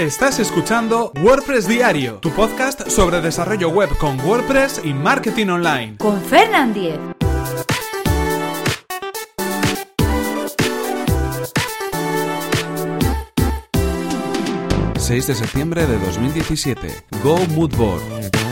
Estás escuchando WordPress Diario, tu podcast sobre desarrollo web con WordPress y marketing online. Con Fernand Diez. ...6 de septiembre de 2017... ...Go Moodboard...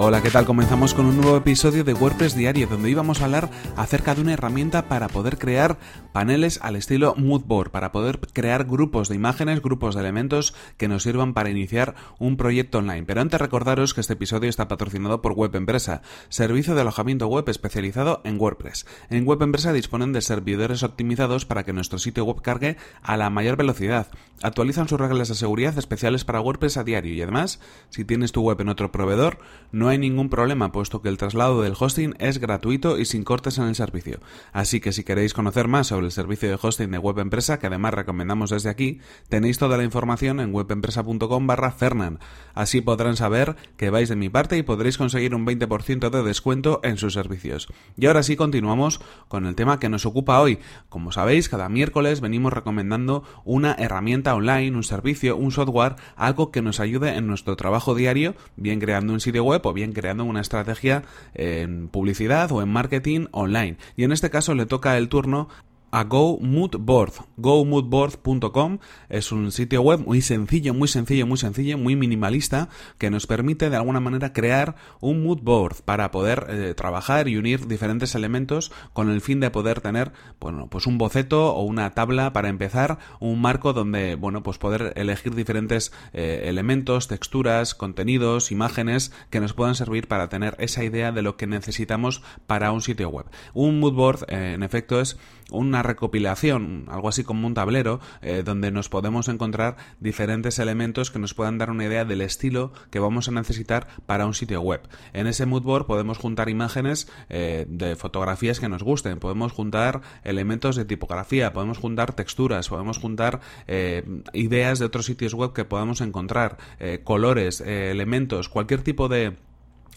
Hola, ¿qué tal? Comenzamos con un nuevo episodio de WordPress Diario donde íbamos a hablar acerca de una herramienta para poder crear paneles al estilo Moodboard, para poder crear grupos de imágenes, grupos de elementos que nos sirvan para iniciar un proyecto online. Pero antes recordaros que este episodio está patrocinado por Web Empresa, servicio de alojamiento web especializado en WordPress. En Web Empresa disponen de servidores optimizados para que nuestro sitio web cargue a la mayor velocidad. Actualizan sus reglas de seguridad especiales para WordPress a diario y además, si tienes tu web en otro proveedor, no hay ningún problema, puesto que el traslado del hosting es gratuito y sin cortes en el servicio. Así que si queréis conocer más sobre el servicio de hosting de Web Empresa, que además recomendamos desde aquí, tenéis toda la información en webempresa.com barra Fernan. Así podrán saber que vais de mi parte y podréis conseguir un 20% de descuento en sus servicios. Y ahora sí continuamos con el tema que nos ocupa hoy. Como sabéis, cada miércoles venimos recomendando una herramienta online, un servicio, un software, algo que nos ayude en nuestro trabajo diario, bien creando un sitio web o bien creando una estrategia en publicidad o en marketing online. Y en este caso le toca el turno a GoMoodBoard. GoMoodBoard.com es un sitio web muy sencillo, muy sencillo, muy sencillo, muy minimalista que nos permite de alguna manera crear un moodboard para poder eh, trabajar y unir diferentes elementos con el fin de poder tener, bueno, pues un boceto o una tabla para empezar, un marco donde, bueno, pues poder elegir diferentes eh, elementos, texturas, contenidos, imágenes que nos puedan servir para tener esa idea de lo que necesitamos para un sitio web. Un moodboard, eh, en efecto, es una recopilación, algo así como un tablero, eh, donde nos podemos encontrar diferentes elementos que nos puedan dar una idea del estilo que vamos a necesitar para un sitio web. En ese moodboard podemos juntar imágenes eh, de fotografías que nos gusten, podemos juntar elementos de tipografía, podemos juntar texturas, podemos juntar eh, ideas de otros sitios web que podamos encontrar, colores, elementos, cualquier tipo de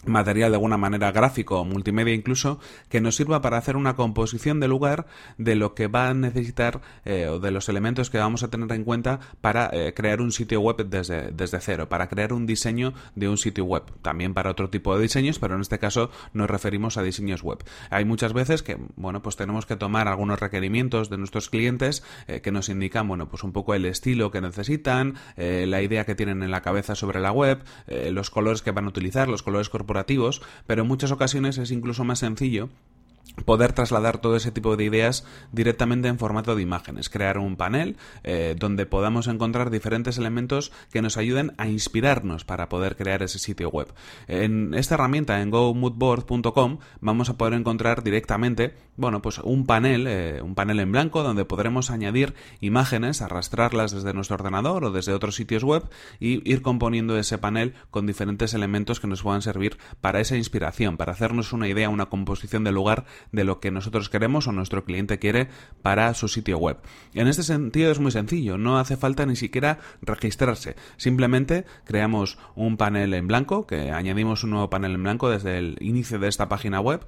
material de alguna manera gráfico o multimedia incluso que nos sirva para hacer una composición de lugar de lo que va a necesitar eh, o de los elementos que vamos a tener en cuenta para eh, crear un sitio web desde, desde cero, para crear un diseño de un sitio web, también para otro tipo de diseños, pero en este caso nos referimos a diseños web. Hay muchas veces que, bueno, pues tenemos que tomar algunos requerimientos de nuestros clientes eh, que nos indican, bueno, pues un poco el estilo que necesitan, la idea que tienen en la cabeza sobre la web, los colores que van a utilizar, los colores corporativos pero en muchas ocasiones es incluso más sencillo poder trasladar todo ese tipo de ideas directamente en formato de imágenes, crear un panel eh, donde podamos encontrar diferentes elementos que nos ayuden a inspirarnos para poder crear ese sitio web. En esta herramienta, en gomoodboard.com, vamos a poder encontrar directamente, bueno, pues un panel, eh, un panel en blanco donde podremos añadir imágenes, arrastrarlas desde nuestro ordenador o desde otros sitios web y ir componiendo ese panel con diferentes elementos que nos puedan servir para esa inspiración, para hacernos una idea, una composición del lugar de lo que nosotros queremos o nuestro cliente quiere para su sitio web. En este sentido es muy sencillo, no hace falta ni siquiera registrarse, simplemente creamos un panel en blanco, que añadimos un nuevo panel en blanco desde el inicio de esta página web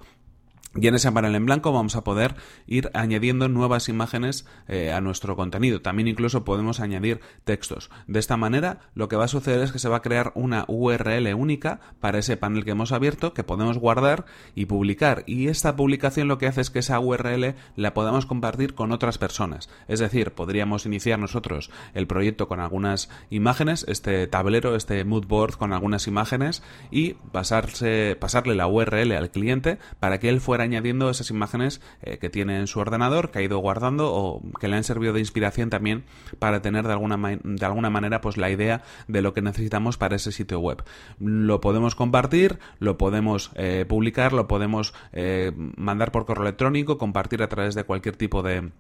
y en ese panel en blanco vamos a poder ir añadiendo nuevas imágenes eh, a nuestro contenido. También incluso podemos añadir textos. De esta manera lo que va a suceder es que se va a crear una URL única para ese panel que hemos abierto que podemos guardar y publicar. Y esta publicación lo que hace es que esa URL la podamos compartir con otras personas. Es decir, podríamos iniciar nosotros el proyecto con algunas imágenes, este tablero, este mood board con algunas imágenes y pasarse, pasarle la URL al cliente para que él fuera añadiendo esas imágenes eh, que tiene en su ordenador, que ha ido guardando o que le han servido de inspiración también para tener de alguna, de alguna manera pues la idea de lo que necesitamos para ese sitio web. Lo podemos compartir, lo podemos eh, publicar, lo podemos eh, mandar por correo electrónico, compartir a través de cualquier tipo de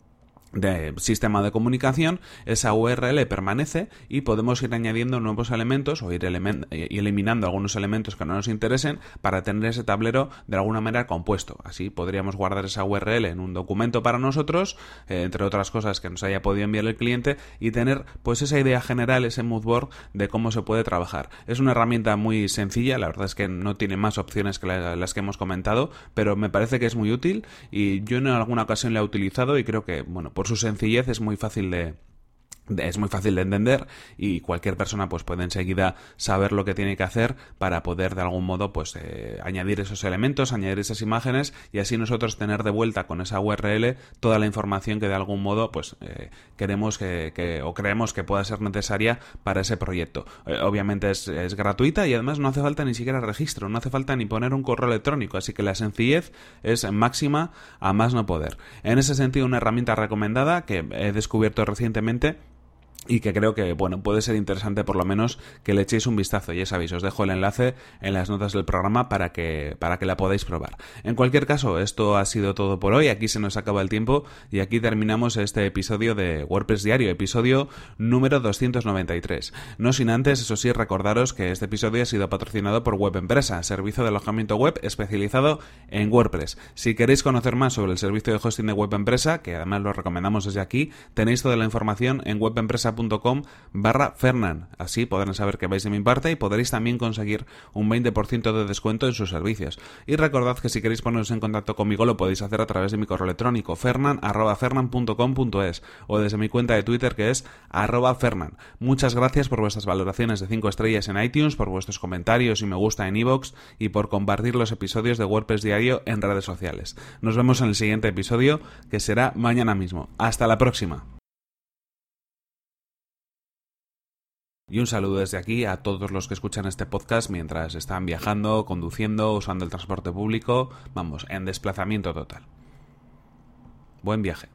de sistema de comunicación, esa URL permanece y podemos ir añadiendo nuevos elementos o ir eh, eliminando algunos elementos que no nos interesen para tener ese tablero de alguna manera compuesto. Así podríamos guardar esa URL en un documento para nosotros, eh, entre otras cosas que nos haya podido enviar el cliente y tener pues esa idea general, ese moodboard de cómo se puede trabajar. Es una herramienta muy sencilla, la verdad es que no tiene más opciones que las que hemos comentado, pero me parece que es muy útil y yo en alguna ocasión la he utilizado y creo que, bueno, por por su sencillez es muy fácil de es muy fácil de entender y cualquier persona pues puede enseguida saber lo que tiene que hacer para poder de algún modo pues eh, añadir esos elementos, añadir esas imágenes y así nosotros tener de vuelta con esa URL toda la información que de algún modo pues eh, queremos que, o creemos que pueda ser necesaria para ese proyecto. Eh, obviamente es, es, gratuita y además no hace falta ni siquiera registro, no hace falta ni poner un correo electrónico, así que la sencillez es máxima a más no poder. En ese sentido una herramienta recomendada que he descubierto recientemente y que creo que bueno puede ser interesante por lo menos que le echéis un vistazo. Ya sabéis os dejo el enlace en las notas del programa para que para que la podáis probar. En cualquier caso esto ha sido todo por hoy. Aquí se nos acaba el tiempo y aquí terminamos este episodio de WordPress diario episodio número 293 no sin antes eso sí recordaros que este episodio ha sido patrocinado por Web Empresa servicio de alojamiento web especializado en WordPress. Si queréis conocer más sobre el servicio de hosting de Web Empresa que además lo recomendamos desde aquí tenéis toda la información en webempresa com barra Fernan. Así podrán saber que vais de mi parte y podréis también conseguir un 20% de descuento en sus servicios. Y recordad que si queréis poneros en contacto conmigo lo podéis hacer a través de mi correo electrónico fernan.fernan.com.es o desde mi cuenta de Twitter que es arroba fernan. Muchas gracias por vuestras valoraciones de 5 estrellas en iTunes, por vuestros comentarios y me gusta en iVoox y por compartir los episodios de WordPress Diario en redes sociales. Nos vemos en el siguiente episodio que será mañana mismo. Hasta la próxima. Y un saludo desde aquí a todos los que escuchan este podcast mientras están viajando, conduciendo, usando el transporte público, vamos, en desplazamiento total. Buen viaje.